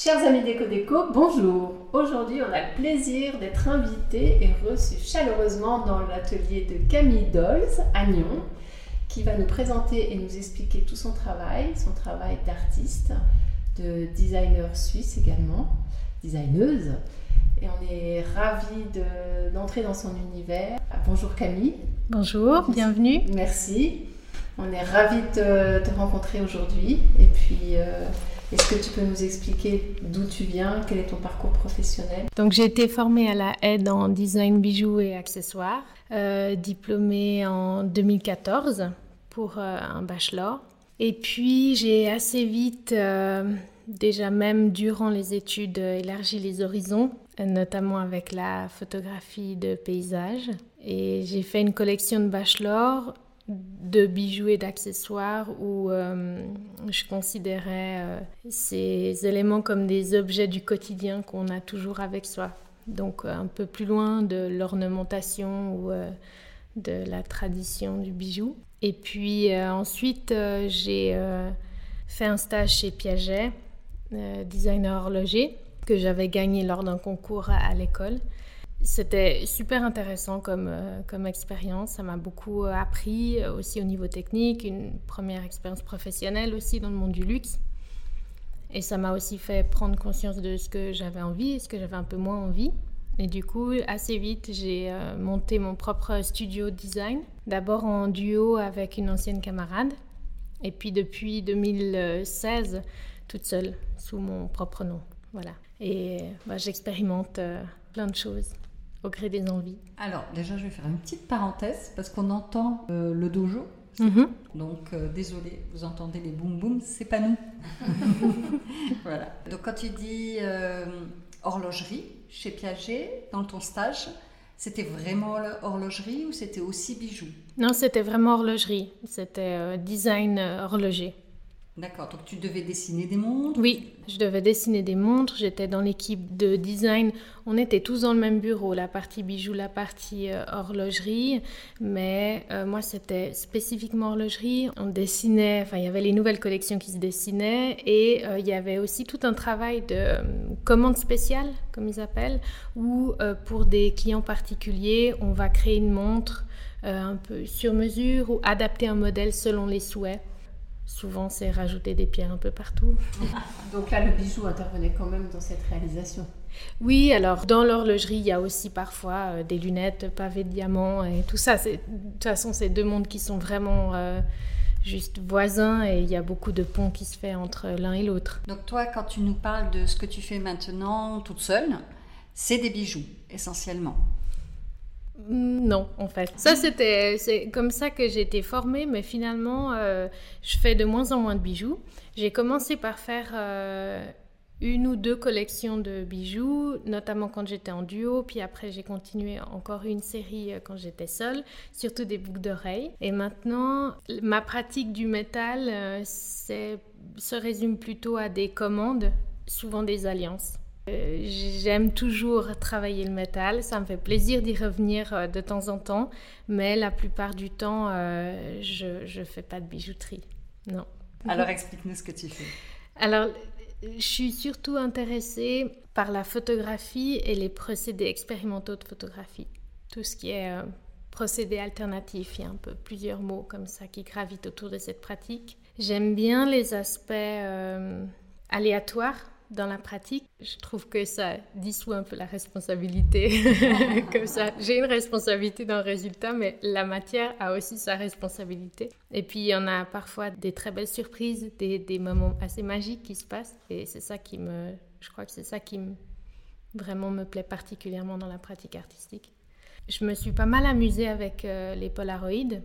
Chers amis Déco Déco, bonjour Aujourd'hui, on a le plaisir d'être invités et reçus chaleureusement dans l'atelier de Camille Dolz à Nyon, qui va nous présenter et nous expliquer tout son travail, son travail d'artiste, de designer suisse également, designeuse. Et on est ravis d'entrer dans son univers. Bonjour Camille. Bonjour, bienvenue. Merci. On est ravis de te rencontrer aujourd'hui. Et puis, euh, est-ce que tu peux nous expliquer d'où tu viens, quel est ton parcours professionnel? Donc j'ai été formée à la aide en design bijoux et accessoires, euh, diplômée en 2014 pour euh, un bachelor. Et puis j'ai assez vite, euh, déjà même durant les études, élargi les horizons, notamment avec la photographie de paysage. Et j'ai fait une collection de bachelor de bijoux et d'accessoires où euh, je considérais euh, ces éléments comme des objets du quotidien qu'on a toujours avec soi. Donc euh, un peu plus loin de l'ornementation ou de la tradition du bijou. Et puis ensuite, j'ai fait un stage chez Piaget, designer horloger, que j'avais gagné lors d'un concours à l'école. C'était super intéressant comme, euh, comme expérience. Ça m'a beaucoup euh, appris euh, aussi au niveau technique, une première expérience professionnelle aussi dans le monde du luxe. Et ça m'a aussi fait prendre conscience de ce que j'avais envie et ce que j'avais un peu moins envie. Et du coup, assez vite, j'ai monté mon propre studio design. D'abord en duo avec une ancienne camarade. Et puis depuis 2016, toute seule, sous mon propre nom. Voilà. Et bah, j'expérimente plein de choses au gré des envies. Alors, déjà, je vais faire une petite parenthèse parce qu'on entend euh, le dojo. Mhm. Donc, euh, désolé, vous entendez les boum boum, c'est pas nous. voilà. Donc, quand tu dis euh, horlogerie chez Piaget, dans ton stage, c'était vraiment horlogerie ou c'était aussi bijoux? Non, c'était vraiment horlogerie. C'était design horloger. D'accord, donc tu devais dessiner des montres Oui, je devais dessiner des montres. J'étais dans l'équipe de design. On était tous dans le même bureau, la partie bijoux, la partie euh, horlogerie. Mais euh, moi, c'était spécifiquement horlogerie. On dessinait, enfin, il y avait les nouvelles collections qui se dessinaient. Et euh, il y avait aussi tout un travail de commande spéciale, comme ils appellent, où pour des clients particuliers, on va créer une montre un peu sur mesure ou adapter un modèle selon les souhaits. Souvent, c'est rajouter des pierres un peu partout. Donc là, le bijou intervenait quand même dans cette réalisation. Oui, alors dans l'horlogerie, il y a aussi parfois euh, des lunettes pavées de diamants et tout ça. De toute façon, c'est deux mondes qui sont vraiment euh, juste voisins et il y a beaucoup de ponts qui se fait entre l'un et l'autre. Donc toi, quand tu nous parles de ce que tu fais maintenant toute seule, c'est des bijoux essentiellement. Mm, non, en fait. Ça, c'était, c'est comme ça que j'ai été formée, mais finalement, euh, je fais de moins en moins de bijoux. J'ai commencé par faire euh, une ou deux collections de bijoux, notamment quand j'étais en duo, puis après j'ai continué encore une série euh, quand j'étais seule, surtout des boucles d'oreilles. Et maintenant, ma pratique du métal se résume plutôt à des commandes, souvent des alliances. Euh, j'aime toujours travailler le métal, ça me fait plaisir d'y revenir euh, de temps en temps, mais la plupart du temps, euh, je ne fais pas de bijouterie. Non. Alors explique-nous ce que tu fais. Alors, je suis surtout intéressée par la photographie et les procédés expérimentaux de photographie. Tout ce qui est procédé alternatif, il y a un peu plusieurs mots comme ça qui gravitent autour de cette pratique. J'aime bien les aspects aléatoires dans la pratique, je trouve que ça dissout un peu la responsabilité. Comme ça, j'ai une responsabilité dans le résultat, mais la matière a aussi sa responsabilité. Et puis, en a parfois des très belles surprises, des, moments assez magiques qui se passent. Et c'est ça qui me, je crois que c'est ça qui me, vraiment me plaît particulièrement dans la pratique artistique. Je me suis pas mal amusée avec euh, les polaroïdes.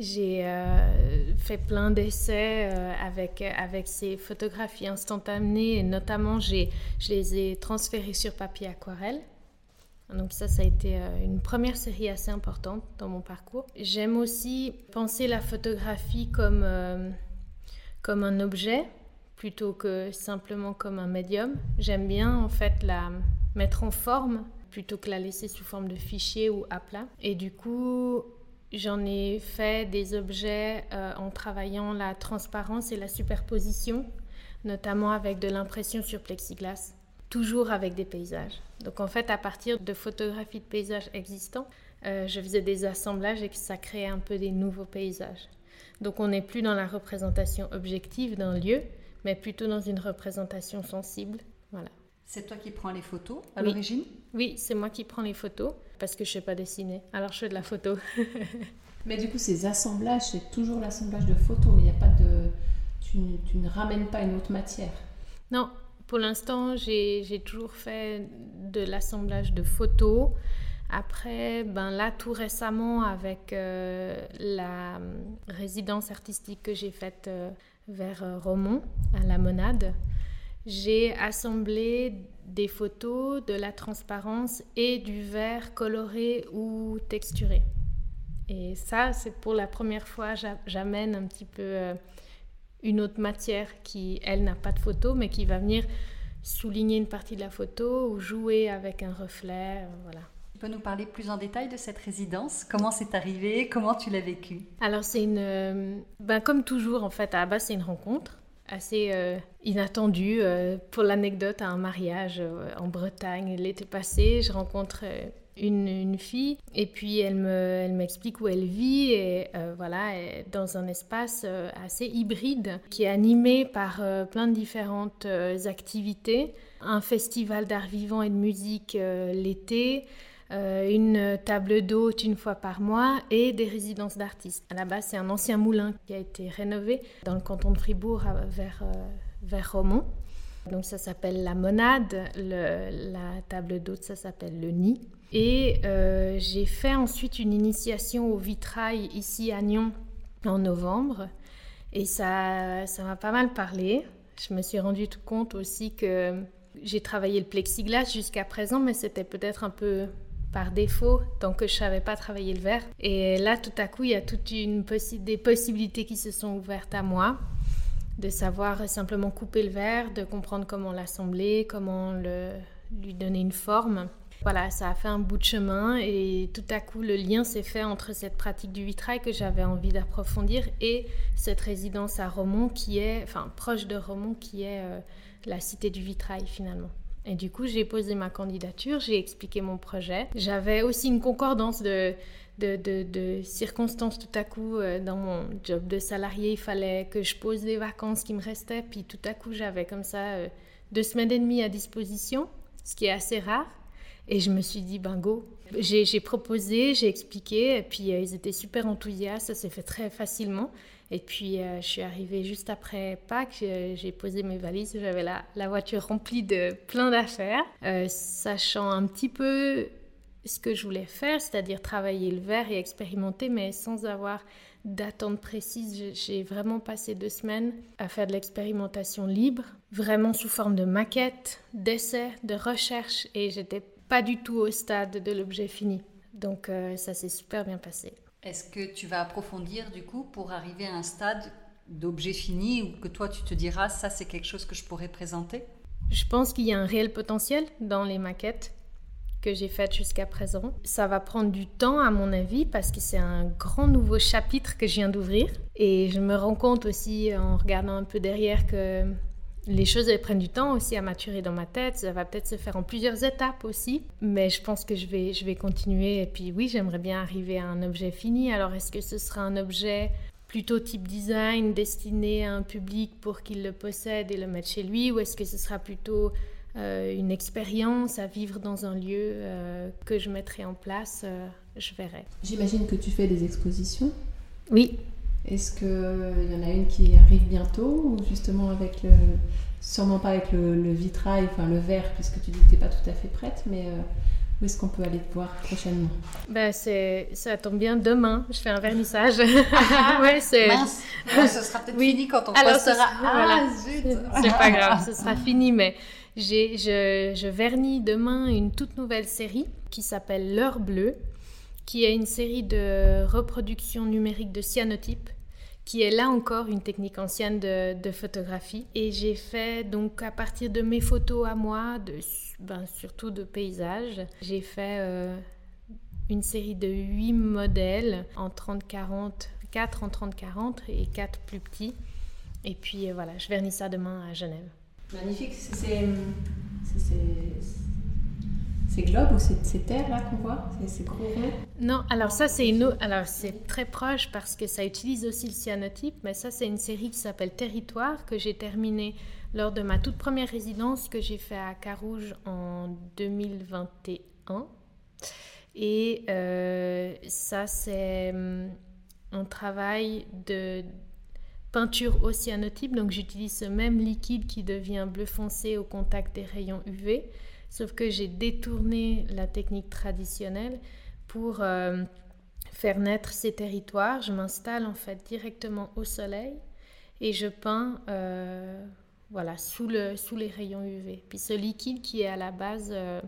J'ai euh, fait plein d'essais euh, avec, avec ces photographies instantanées et notamment je les ai transférées sur papier aquarelle. Donc ça, ça a été euh, une première série assez importante dans mon parcours. J'aime aussi penser la photographie comme, comme un objet plutôt que simplement comme un médium. J'aime bien en fait la mettre en forme plutôt que la laisser sous forme de fichier ou à plat. Et du coup, J'en ai fait des objets euh, en travaillant la transparence et la superposition, notamment avec de l'impression sur plexiglas, toujours avec des paysages. Donc en fait, à partir de photographies de paysages existants, euh, je faisais des assemblages et ça créait un peu des nouveaux paysages. Donc on n'est plus dans la représentation objective d'un lieu, mais plutôt dans une représentation sensible. Voilà. C'est toi qui prends les photos à l'origine Oui, c'est moi qui prends les photos parce que je ne sais pas dessiner. Alors je fais de la photo. Mais du coup, ces assemblages, c'est toujours l'assemblage de photos. Il n'y a pas de. Tu, ne ramènes pas une autre matière. Non, pour l'instant, j'ai toujours fait de l'assemblage de photos. Après, ben là, tout récemment, avec euh, la euh, résidence artistique que j'ai faite euh, vers Romont, à la Monade, j'ai assemblé des photos, de la transparence et du verre coloré ou texturé. Et ça, c'est pour la première fois, j'amène un petit peu euh, une autre matière qui, elle, n'a pas de photo, mais qui va venir souligner une partie de la photo ou jouer avec un reflet. Euh, voilà. Tu peux nous parler plus en détail de cette résidence? Comment c'est arrivé? Comment tu l'as vécu Alors, c'est une. Euh, ben, comme toujours, en fait, à la base, c'est une rencontre assez euh, inattendu. Euh, pour l'anecdote, à un mariage euh, en Bretagne l'été passé, je rencontre une, une, fille et puis elle me, elle m'explique où elle vit et voilà, dans un espace assez hybride qui est animé par plein de différentes activités. Un festival d'art vivant et de musique l'été, euh, une table d'hôte une fois par mois et des résidences d'artistes. À la base, c'est un ancien moulin qui a été rénové dans le canton de Fribourg vers, euh, vers Romont. Donc ça s'appelle la monade, la table d'hôte ça s'appelle le nid. Et euh, j'ai fait ensuite une initiation au vitrail ici à Nyon en novembre. Et ça ça m'a pas mal parlé. Je me suis rendu compte aussi que j'ai travaillé le plexiglas jusqu'à présent, mais c'était peut-être un peu par défaut tant que je savais pas travailler le verre. Et là, tout à coup, il y a toute une des possibilités qui se sont ouvertes à moi, de savoir simplement couper le verre, de comprendre comment l'assembler, comment le, lui donner une forme. Voilà, ça a fait un bout de chemin et tout à coup le lien s'est fait entre cette pratique du vitrail que j'avais envie d'approfondir et cette résidence à Romont qui est, enfin proche de Romont qui est euh, la cité du vitrail finalement. Et du coup, j'ai posé ma candidature, j'ai expliqué mon projet. J'avais aussi une concordance de, circonstances tout à coup euh, dans mon job de salarié. Il fallait que je pose des vacances qui me restaient. Puis tout à coup, j'avais comme ça euh, deux semaines et demie à disposition, ce qui est assez rare. Et je me suis dit, ben go. J'ai proposé, j'ai expliqué, et puis euh, ils étaient super enthousiastes, ça s'est fait très facilement. Et puis, euh, je suis arrivée juste après Pâques, j'ai posé mes valises, j'avais la, voiture remplie de plein d'affaires, euh, sachant un petit peu ce que je voulais faire, c'est-à-dire travailler le verre et expérimenter, mais sans avoir d'attente précise. J'ai vraiment passé deux semaines à faire de l'expérimentation libre, vraiment sous forme de maquette, d'essai, de recherche, et j'étais pas du tout au stade de l'objet fini. Donc euh, ça s'est super bien passé. Est-ce que tu vas approfondir du coup pour arriver à un stade d'objet fini ou que toi tu te diras ça c'est quelque chose que je pourrais présenter? Je pense qu'il y a un réel potentiel dans les maquettes que j'ai faites jusqu'à présent. Ça va prendre du temps à mon avis parce que c'est un grand nouveau chapitre que je viens d'ouvrir et je me rends compte aussi en regardant un peu derrière que les choses elles prennent du temps aussi à maturer dans ma tête. Ça va peut-être se faire en plusieurs étapes aussi, mais je pense que je vais, je vais continuer. Et puis oui, j'aimerais bien arriver à un objet fini. Alors est-ce que ce sera un objet plutôt type design destiné à un public pour qu'il le possède et le mette chez lui, ou est-ce que ce sera plutôt euh, une expérience à vivre dans un lieu euh, que je mettrai en place euh, Je verrai. J'imagine que tu fais des expositions. Oui, est-ce qu'il y en a une qui arrive bientôt ou justement avec le. Sûrement pas avec le, vitrail, enfin le verre, puisque tu dis que tu n'es pas tout à fait prête, mais euh, Où est-ce qu'on peut aller te voir prochainement? Ben, Ça tombe bien, demain, je fais un vernissage. ouais, c'est... Mince, ce sera peut-être fini quand on Alors, postera. Ah, zut C'est pas grave, ce sera fini, mais j'ai, je, je vernis demain une toute nouvelle série qui s'appelle L'heure bleue, qui est une série de reproductions numériques de cyanotypes qui est là encore une technique ancienne de, photographie. Et j'ai fait donc à partir de mes photos à moi, de, ben, surtout de paysages, j'ai fait euh, une série de 8 modèles en 30-40, 4 en 30-40 et 4 plus petits. Et puis euh, voilà, je vernis ça demain à Genève. Magnifique, c'est c'est globe ou c'est terre là qu'on voit C'est gros Non, alors ça c'est une alors c'est très proche parce que ça utilise aussi le cyanotype, mais ça c'est une série qui s'appelle Territoire que j'ai terminée lors de ma toute première résidence que j'ai fait à Carouge en 2021. Et euh, ça c'est hum, un travail de peinture au cyanotype, donc j'utilise ce même liquide qui devient bleu foncé au contact des rayons UV Sauf que j'ai détourné la technique traditionnelle pour euh, faire naître ces territoires. Je m'installe en fait directement au soleil et je peins euh, voilà, sous, le, sous les rayons UV. Puis ce liquide qui est à la base euh,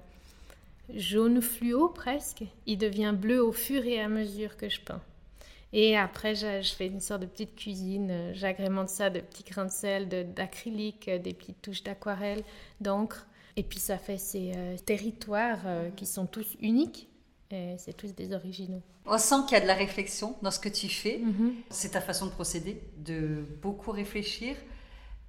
jaune fluo presque, il devient bleu au fur et à mesure que je peins. Et après, je, fais une sorte de petite cuisine. J'agrémente ça de petits grains de sel, d'acrylique, des petites touches d'aquarelle, d'encre. Et puis ça fait ces euh, territoires euh, qui sont tous uniques. Et c'est tous des originaux. On sent qu'il y a de la réflexion dans ce que tu fais. Mhm. C'est ta façon de procéder, de beaucoup réfléchir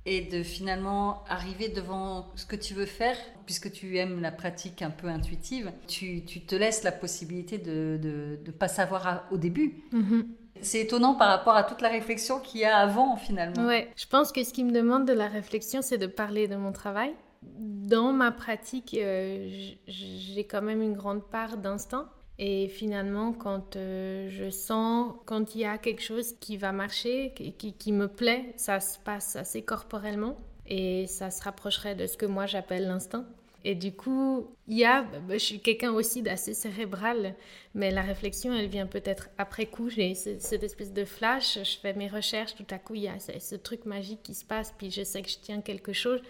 et de finalement arriver devant ce que tu veux faire, puisque tu aimes la pratique un peu intuitive, tu, tu te laisses la possibilité de ne pas savoir au début. Mhm. C'est étonnant par rapport à toute la réflexion qu'il y a avant finalement. Ouais, je pense que ce qui me demande de la réflexion, c'est de parler de mon travail dans ma pratique, euh, j'ai quand même une grande part d'instinct. Et finalement, quand euh, je sens, quand il y a quelque chose qui va marcher, qui, qui, me plaît, ça se passe assez corporellement et ça se rapprocherait de ce que moi j'appelle l'instinct. Et du coup, il y a, bah, je suis quelqu'un aussi d'assez cérébral, mais la réflexion, elle vient peut-être après coup. J'ai cette espèce de flash, je fais mes recherches, tout à coup, il y a ce truc magique qui se passe, puis je sais que je tiens quelque chose.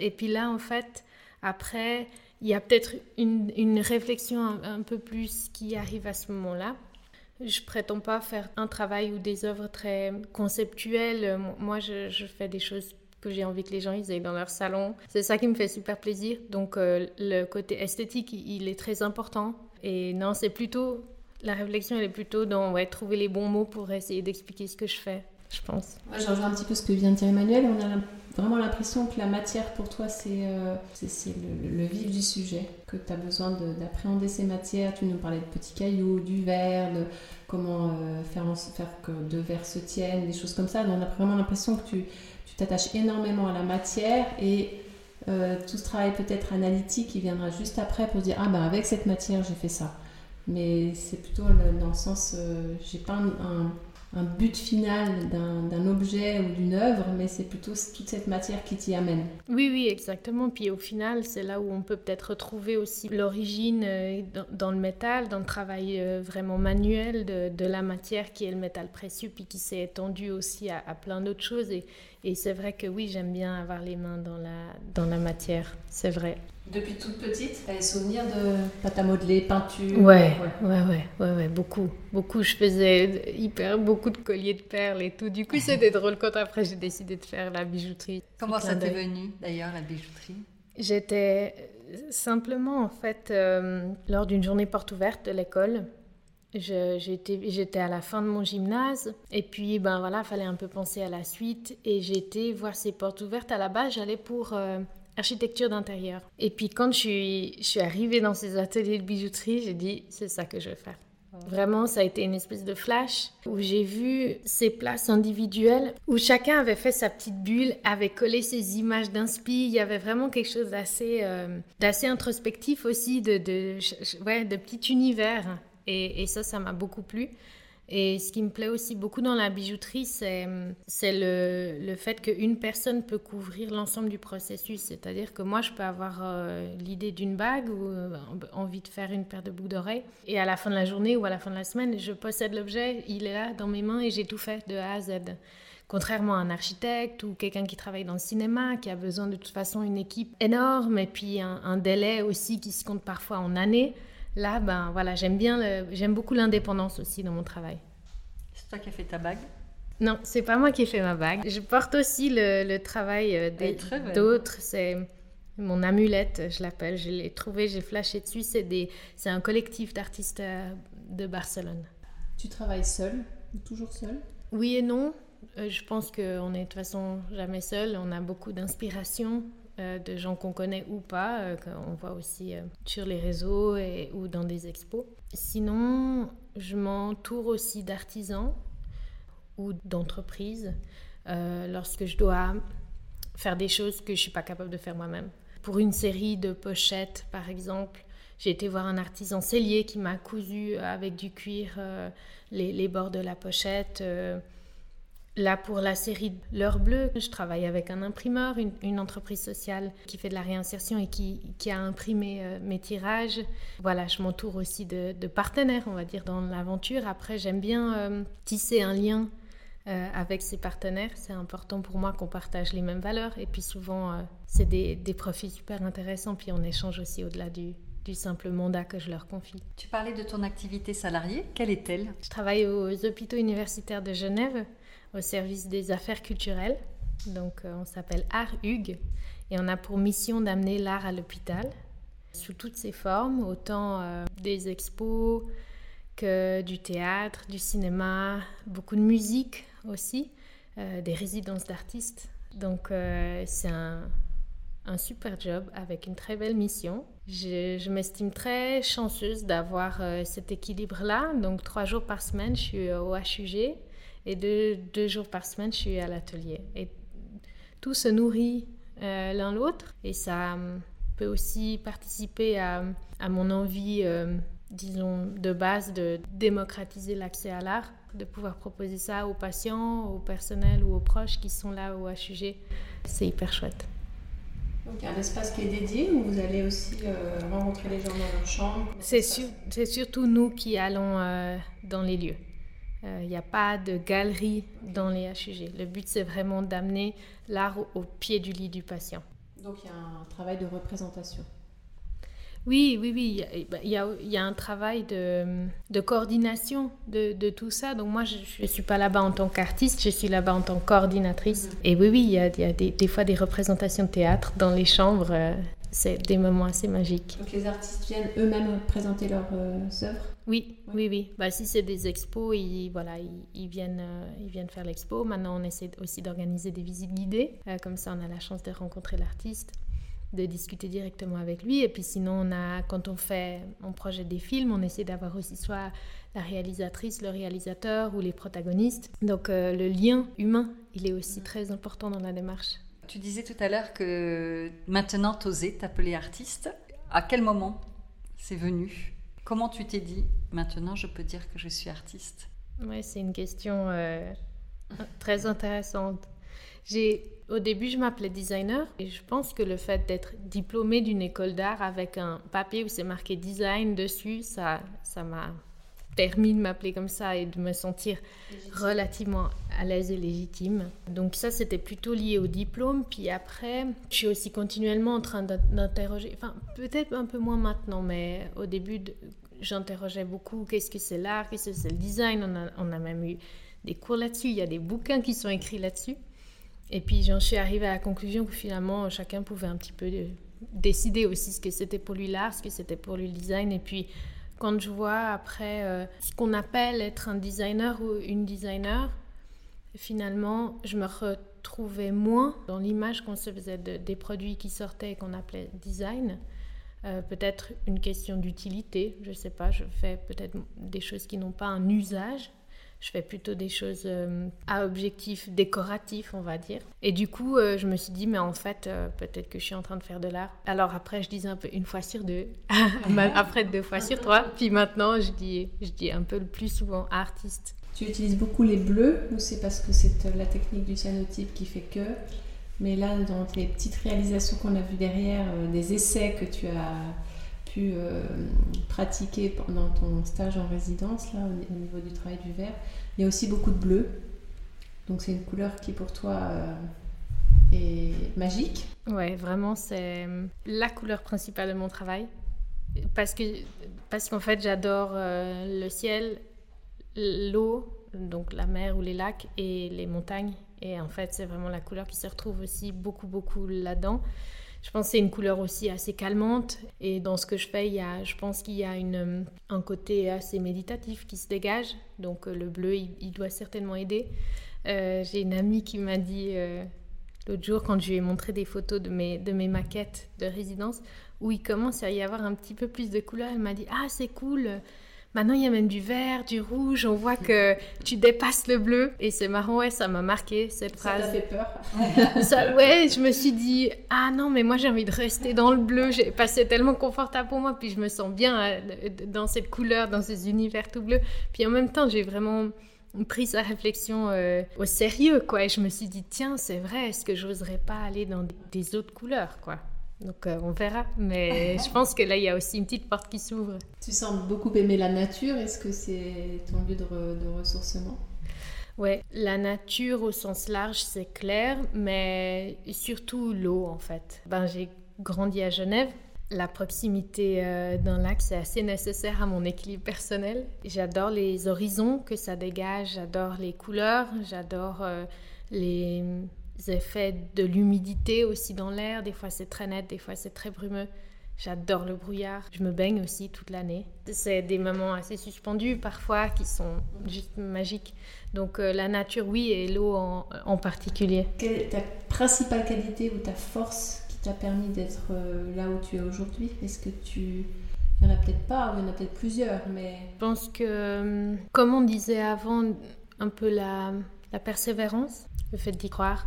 et puis là, en fait, après, il y a peut-être une, réflexion un, peu plus qui arrive à ce moment-là. Je prétends pas faire un travail ou des œuvres très conceptuelles. Moi, je fais des choses j'ai envie que les gens ils aient dans leur salon. C'est ça qui me fait super plaisir. Donc euh, le côté esthétique, il, est très important. Et non, c'est plutôt la réflexion, elle est plutôt dans trouver les bons mots pour essayer d'expliquer ce que je fais, je pense. Moi, je un petit peu ce que vient de dire Emmanuel. On a vraiment l'impression que la matière pour toi, c'est euh, c'est le, vif du sujet, que tu as besoin d'appréhender ces matières. Tu nous parlais de petits cailloux, du verre, de comment euh, faire, faire que deux verres se tiennent, des choses comme ça. on a vraiment l'impression que tu t'attaches énormément à la matière et euh, tout ce travail peut-être analytique qui viendra juste après pour dire ah ben avec cette matière j'ai fait ça. Mais c'est plutôt dans le sens euh, j'ai pas un, un but final d'un objet ou d'une œuvre, mais c'est plutôt toute cette matière qui t'y amène. Oui, oui, exactement. Puis au final, c'est là où on peut peut-être retrouver aussi l'origine euh, dans, le métal, dans le travail euh, vraiment manuel de, la matière qui est le métal précieux, puis qui s'est étendu aussi à, plein d'autres choses. Et, et c'est vrai que oui, j'aime bien avoir les mains dans la, dans la matière, c'est vrai. Depuis toute petite, tu as des souvenirs de pâte à modeler, peinture ouais, ouais, ouais, ouais, ouais, beaucoup. Beaucoup. Je faisais hyper beaucoup de colliers de perles et tout. Du coup, c'était drôle quand après j'ai décidé de faire la bijouterie. Comment ça t'est venu d'ailleurs, la bijouterie? J'étais simplement, en fait, euh, lors d'une journée porte ouverte de l'école, J'étais à la fin de mon gymnase et puis ben voilà, fallait un peu penser à la suite et j'étais voir ces portes ouvertes. À la base, j'allais pour euh, architecture d'intérieur. Et puis quand je suis, arrivée dans ces ateliers de bijouterie, j'ai dit c'est ça que je veux faire. Vraiment, ça a été une espèce de flash où j'ai vu ces places individuelles où chacun avait fait sa petite bulle, avait collé ses images d'inspi. Il y avait vraiment quelque chose d'assez euh, introspectif aussi, de, de, ouais, de petit univers. Et, et ça, ça m'a beaucoup plu. Et ce qui me plaît aussi beaucoup dans la bijouterie, c'est, le, le fait qu'une personne peut couvrir l'ensemble du processus. C'est-à-dire que moi, je peux avoir euh, l'idée d'une bague ou euh, envie de faire une paire de boucles d'oreilles. Et à la fin de la journée ou à la fin de la semaine, je possède l'objet, il est là dans mes mains et j'ai tout fait de A à Z. Contrairement à un architecte ou quelqu'un qui travaille dans le cinéma, qui a besoin de toute façon une équipe énorme et puis un, un délai aussi qui se compte parfois en années. Là, ben voilà, j'aime bien, j'aime beaucoup l'indépendance aussi dans mon travail. C'est toi qui as fait ta bague? Non, c'est pas moi qui ai fait ma bague. Je porte aussi le, le travail euh, d'autres. C'est mon amulette, je l'appelle. Je l'ai trouvé, j'ai flashé dessus. C'est des, c'est un collectif d'artistes euh, de Barcelone. Tu travailles seul, toujours seul Oui et non. Euh, je pense qu'on est de toute façon jamais seul. On a beaucoup d'inspiration euh, de gens qu'on connaît ou pas, euh, qu'on voit aussi euh, sur les réseaux ou dans des expos. Sinon, je m'entoure aussi d'artisans ou d'entreprises lorsque je dois faire des choses que je ne suis pas capable de faire moi-même. Pour une série de pochettes, par exemple, j'ai été voir un artisan cellier qui m'a cousu avec du cuir les, bords de la pochette. Là, pour la série L'heure bleue, je travaille avec un imprimeur, une, entreprise sociale qui fait de la réinsertion et qui, a imprimé euh, mes tirages. Voilà, je m'entoure aussi de, partenaires, on va dire, dans l'aventure. Après, j'aime bien euh, tisser un lien euh, avec ces partenaires. C'est important pour moi qu'on partage les mêmes valeurs. Et puis souvent, c'est des, profits super intéressants. Puis on échange aussi au-delà du, du simple mandat que je leur confie. Tu parlais de ton activité salariée. Quelle est-elle? Je travaille aux hôpitaux universitaires de Genève au service des affaires culturelles. Donc euh, on s'appelle Art Hugues et on a pour mission d'amener l'art à l'hôpital sous toutes ses formes, autant euh, des expos que du théâtre, du cinéma, beaucoup de musique aussi, euh, des résidences d'artistes. Donc c'est un, super job avec une très belle mission. Je, je m'estime très chanceuse d'avoir cet équilibre-là. Donc trois jours par semaine, je suis au HUG et deux, deux jours par semaine, je suis à l'atelier. Et tout se nourrit euh, l'un l'autre et ça euh, peut aussi participer à, à mon envie, euh, disons, de base de démocratiser l'accès à l'art, de pouvoir proposer ça aux patients, au personnel ou aux proches qui sont là au HUG. C'est hyper chouette. Donc il y a un espace qui est dédié où vous allez aussi rencontrer les gens dans leur chambre? C'est surtout nous qui allons dans les lieux. Il euh, n'y a pas de galerie dans les HUG. Le but, c'est vraiment d'amener l'art au, pied du lit du patient. Donc il y a un travail de représentation. Oui, oui, oui. Il y a, il y a un travail de, de coordination de, de, tout ça. Donc moi, je ne suis pas là-bas en tant qu'artiste, je suis là-bas en tant que coordinatrice. Mm-hmm. Et oui, oui, il y a, il y a des, des, fois des représentations de théâtre dans les chambres. Euh, c'est des moments assez magiques. Donc les artistes viennent eux-mêmes présenter leurs euh, œuvres? Oui, oui, oui. Bah, si c'est des expos, ils, voilà, ils, viennent, euh, ils viennent faire l'expo. Maintenant, on essaie aussi d'organiser des visites guidées. Euh, comme ça, on a la chance de rencontrer l'artiste de discuter directement avec lui. Et puis sinon, on a, quand on fait, on projette des films, on essaie d'avoir aussi soit la réalisatrice, le réalisateur ou les protagonistes. Donc le lien humain, il est aussi très important dans la démarche. Tu disais tout à l'heure que maintenant tu osais t'appeler artiste. À quel moment c'est venu? Comment tu t'es dit maintenant je peux dire que je suis artiste? Oui, c'est une question euh, très intéressante. J'ai au début, je m'appelais designer et je pense que le fait d'être diplômée d'une école d'art avec un papier où c'est marqué design dessus, ça ça m'a permis de m'appeler comme ça et de me sentir relativement à l'aise et légitime. Donc ça, c'était plutôt lié au diplôme. Puis après, je suis aussi continuellement en train d'interroger, enfin peut-être un peu moins maintenant, mais au début, j'interrogeais beaucoup qu'est-ce que c'est l'art, qu'est-ce que c'est le design? On a, on a même eu des cours là-dessus, il y a des bouquins qui sont écrits là-dessus. Et puis j'en suis arrivée à la conclusion que finalement, chacun pouvait un petit peu décider aussi ce que c'était pour lui l'art, ce que c'était pour lui le design. Et puis quand je vois après euh, ce qu'on appelle être un designer ou une designer, finalement, je me retrouvais moins dans l'image qu'on se faisait des produits qui sortaient et qu'on appelait design. Euh, peut-être une question d'utilité, je ne sais pas, je fais peut-être des choses qui n'ont pas un usage. Je fais plutôt des choses euh, à objectif décoratif, on va dire. Et du coup, euh, je me suis dit, mais en fait, euh, peut-être que je suis en train de faire de l'art. Alors après, je disais un peu une fois sur deux, après deux fois sur trois. Puis maintenant, je dis, je dis un peu le plus souvent artiste. Tu utilises beaucoup les bleus ou c'est parce que c'est la technique du cyanotype qui fait que? Mais là, dans tes petites réalisations qu'on a vues derrière, des essais que tu as euh, pratiquer pendant ton stage en résidence, là, au, niveau du travail du verre. Il y a aussi beaucoup de bleu. Donc c'est une couleur qui pour toi euh, est magique. Ouais, vraiment, c'est euh, la couleur principale de mon travail. Parce que parce qu'en fait, j'adore le ciel, l'eau, donc la mer ou les lacs et les montagnes. Et en fait, c'est vraiment la couleur qui se retrouve aussi beaucoup, beaucoup là-dedans. Je pense que c'est une couleur aussi assez calmante. Et dans ce que je fais, il y a, je pense qu'il y a une, un côté assez méditatif qui se dégage. Donc euh, le bleu, il, doit certainement aider. Euh, j'ai une amie qui m'a dit euh, l'autre jour, quand je lui ai montré des photos de mes, de mes maquettes de résidence, où il commence à y avoir un petit peu plus de couleurs, elle m'a dit Ah, c'est cool Maintenant, il y a même du vert, du rouge. On voit que tu dépasses le bleu. Et c'est marrant, ouais, ça m'a marqué cette phrase. Ça t'a fait peur ça, Ouais, je me suis dit, ah non, mais moi j'ai envie de rester dans le bleu. J'ai passé tellement confortable pour moi. Puis je me sens bien euh, dans cette couleur, dans ces univers tout bleus. Puis en même temps, j'ai vraiment pris sa réflexion euh, au sérieux, quoi. Et je me suis dit, tiens, c'est vrai, est-ce que j'oserais pas aller dans des autres couleurs, quoi? Donc euh, on verra. Mais je pense que là, il y a aussi une petite porte qui s'ouvre. Tu sembles beaucoup aimer la nature. Est-ce que c'est ton lieu de, ressourcement? Ouais, la nature au sens large, c'est clair, mais surtout l'eau en fait. Ben, j'ai grandi à Genève. La proximité euh, d'un lac, c'est assez nécessaire à mon équilibre personnel. J'adore les horizons que ça dégage, j'adore les couleurs, j'adore euh, les, effets de l'humidité aussi dans l'air. Des fois c'est très net, des fois c'est très brumeux. J'adore le brouillard. Je me baigne aussi toute l'année. C'est des moments assez suspendus parfois qui sont juste magiques. Donc euh, la nature, oui, et l'eau en, particulier. Quelle est ta principale qualité ou ta force qui t'a permis d'être euh, là où tu es aujourd'hui? Est-ce que tu... Il n'y en a peut-être pas, ou il y en a peut-être plusieurs, mais... Je pense que, euh, comme on disait avant, un peu la, la persévérance, le fait d'y croire,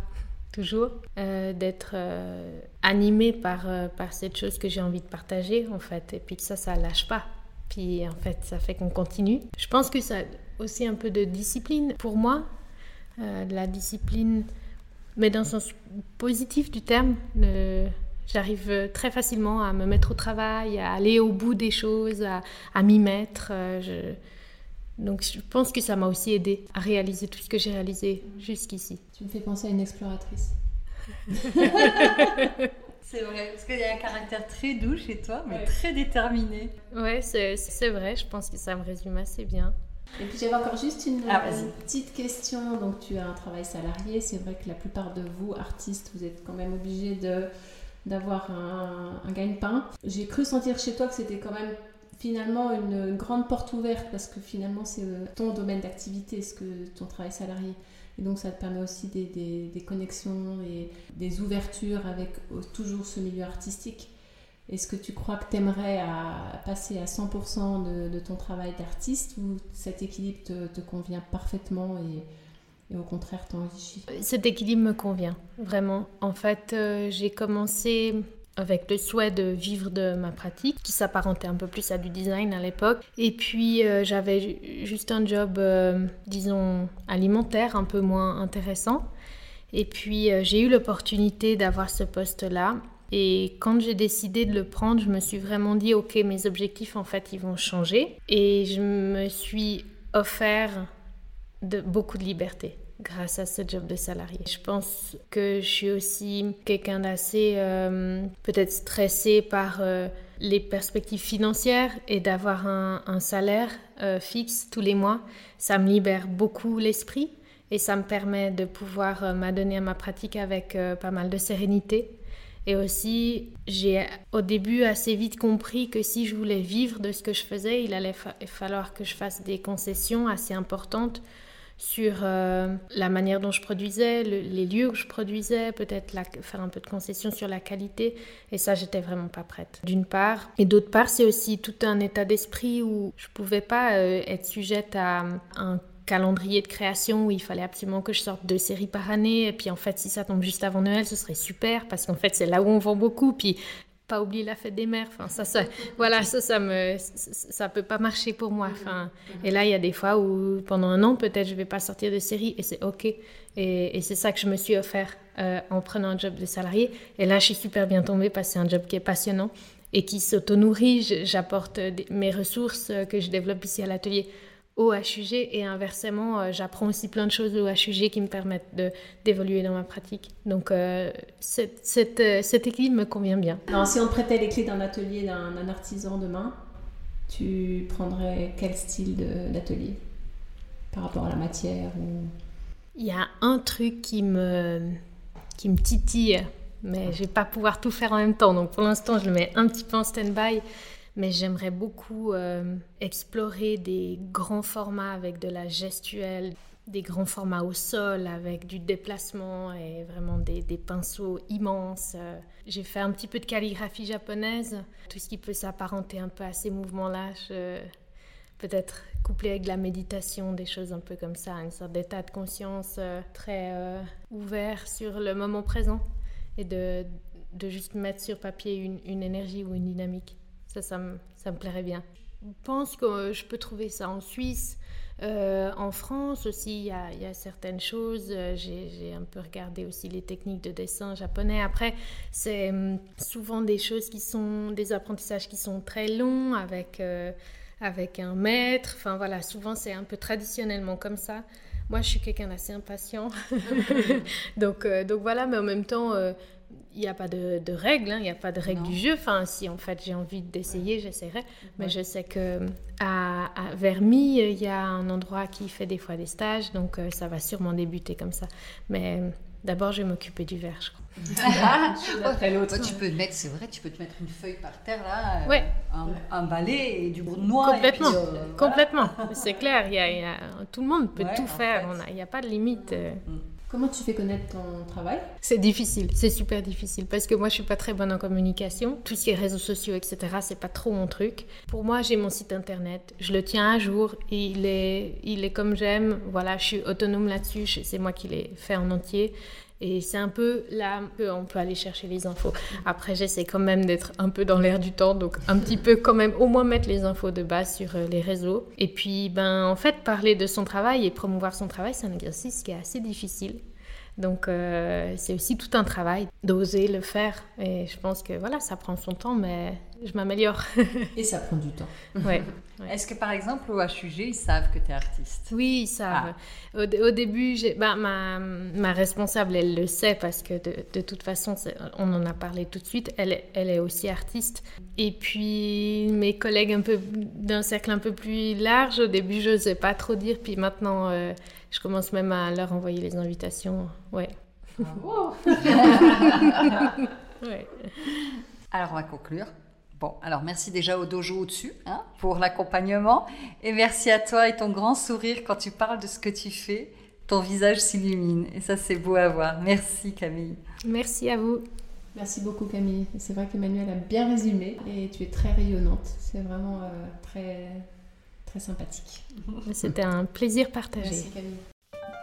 toujours, euh, d'être euh, animé par, euh, par cette chose que j'ai envie de partager, en fait. Et puis ça, ça lâche pas. Puis, en fait, ça fait qu'on continue. Je pense que ça a aussi un peu de discipline pour moi. de la discipline, mais dans le sens positif du terme. J'arrive très facilement à me mettre au travail, à aller au bout des choses, à, m'y mettre. Donc je pense que ça m'a aussi aidé à réaliser tout ce que j'ai réalisé jusqu'ici. Tu me fais penser à une exploratrice. c'est vrai, parce qu'il y a un caractère très doux chez toi, mais très déterminé. Ouais, c'est vrai, je pense que ça me résume assez bien. Et puis j'avais encore juste une, ah, petite question. Donc tu as un travail salarié, c'est vrai que la plupart de vous, artistes, vous êtes quand même obligés de d'avoir un, un gagne-pain. J'ai cru sentir chez toi que c'était quand même finalement une, grande porte ouverte parce que finalement c'est euh, ton domaine d'activité, ce que ton travail salarié. Et donc ça te permet aussi des, connexions et des ouvertures avec euh, toujours ce milieu artistique. Est-ce que tu crois que tu aimerais passer à 100% de, ton travail d'artiste ou cet équilibre te, convient parfaitement et, et au contraire t'enrichit Cet équilibre me convient, vraiment. En fait, euh, j'ai commencé avec le souhait de vivre de ma pratique, qui s'apparentait un peu plus à du design à l'époque. Et puis euh, j'avais juste un job, euh, disons, alimentaire, un peu moins intéressant. Et puis euh, j'ai eu l'opportunité d'avoir ce poste-là. Et quand j'ai décidé de le prendre, je me suis vraiment dit, ok, mes objectifs, en fait, ils vont changer. Et je me suis offert de, beaucoup de liberté grâce à ce job de salarié. Je pense que je suis aussi quelqu'un d'assez euh, peut-être stressé par euh, les perspectives financières et d'avoir un, salaire euh, fixe tous les mois. Ça me libère beaucoup l'esprit et ça me permet de pouvoir m'adonner à ma pratique avec pas mal de sérénité. Et aussi, j'ai au début assez vite compris que si je voulais vivre de ce que je faisais, il allait falloir que je fasse des concessions assez importantes sur euh, la manière dont je produisais, les lieux où je produisais, peut-être faire un peu de concession sur la qualité. Et ça, j'étais vraiment pas prête, d'une part. Et d'autre part, c'est aussi tout un état d'esprit où je pouvais pas euh, être sujette à un calendrier de création où il fallait absolument que je sorte deux séries par année. Et puis en fait, si ça tombe juste avant Noël, ce serait super parce qu'en fait, c'est là où on vend beaucoup. Puis pas oublier la fête des mères. Enfin, ça, ça, voilà, ça, ça me, ça, peut pas marcher pour moi. Et là, il y a des fois où pendant un an, peut-être, je vais pas sortir de série et c'est ok. Et, c'est ça que je me suis offert euh, en prenant un job de salarié. Et là, je suis super bien tombée parce que c'est un job qui est passionnant et qui s'auto-nourrit. J'apporte mes ressources que je développe ici à l'atelier au HUG et inversement, euh, j'apprends aussi plein de choses au HUG qui me permettent d'évoluer dans ma pratique. Donc euh, cette, euh, cet équilibre me convient bien. Alors, si on te prêtait les clés d'un atelier d'un artisan demain, tu prendrais quel style d'atelier par rapport à la matière ou... Il y a un truc qui me, qui me titille, mais je vais pas pouvoir tout faire en même temps. Donc pour l'instant, je le mets un petit peu en stand-by mais j'aimerais beaucoup euh, explorer des grands formats avec de la gestuelle, des grands formats au sol avec du déplacement et vraiment des, pinceaux immenses. J'ai fait un petit peu de calligraphie japonaise, tout ce qui peut s'apparenter un peu à ces mouvements-là. Peut-être couplé avec de la méditation, des choses un peu comme ça, une sorte d'état de conscience euh, très euh, ouvert sur le moment présent et de, de juste mettre sur papier une énergie ou une dynamique. Ça, ça me, ça me plairait bien. Je pense que euh, je peux trouver ça en Suisse. Euh, en France aussi, il y a, certaines choses. Euh, j'ai un peu regardé aussi les techniques de dessin japonais. Après, c'est hum, souvent des choses qui sont des apprentissages qui sont très longs avec, avec un maître. Enfin voilà, souvent c'est un peu traditionnellement comme ça. Moi, je suis quelqu'un d'assez impatient. donc, donc voilà, mais en même temps il n'y a pas de, règles, hein, il n'y a pas de règles du jeu. Enfin, si en fait j'ai envie d'essayer, j'essaierai. Mais je sais que à, à Vermi, il y a un endroit qui fait des fois des stages, donc euh, ça va sûrement débuter comme ça. Mais d'abord, je vais m'occuper du verre, je crois. Après l'autre. tu peux mettre, c'est vrai, tu peux te mettre une feuille par terre là, euh, ouais. un, balai et du noir. Complètement, euh, complètement. C'est clair, il y, a, tout le monde peut tout faire. Il n'y a pas de limite. Mm. Comment tu fais connaître ton travail? C'est difficile, c'est super difficile parce que moi je suis pas très bonne en communication. Tout ce qui est réseaux sociaux, etc., c'est pas trop mon truc. Pour moi, j'ai mon site internet, je le tiens à jour, il est, il est comme j'aime. Voilà, je suis autonome là-dessus, c'est moi qui l'ai fait en entier. Et c'est un peu là qu'on peut aller chercher les infos. Après, j'essaie quand même d'être un peu dans l'air du temps, donc un petit peu quand même au moins mettre les infos de base sur euh, les réseaux. Et puis, ben, en fait, parler de son travail et promouvoir son travail, c'est un exercice qui est assez difficile. Donc euh, c'est aussi tout un travail d'oser le faire. Et je pense que voilà, ça prend son temps, mais je m'améliore. Et ça prend du temps. Ouais. Est-ce que par exemple au HUG, ils savent que tu es artiste? Oui, ils savent. Ah. Au, début, bah, ma, ma, responsable, elle le sait parce que de, de toute façon, on en a parlé tout de suite, elle, elle est aussi artiste. Et puis mes collègues un peu d'un cercle un peu plus large, au début, je n'osais pas trop dire, puis maintenant, euh, je commence même à leur envoyer les invitations. Ouais. ouais. Alors on va conclure. Bon, alors merci déjà au dojo au-dessus hein, pour l'accompagnement et merci à toi et ton grand sourire quand tu parles de ce que tu fais. Ton visage s'illumine et ça c'est beau à voir. Merci Camille. Merci à vous. Merci beaucoup Camille. C'est vrai qu'Emmanuel a bien résumé et tu es très rayonnante. C'est vraiment euh, très, très sympathique. C'était un plaisir partagé. Merci Camille.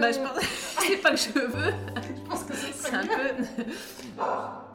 Bah, je pense... c'est pas que je veux. je pense que c'est un peu...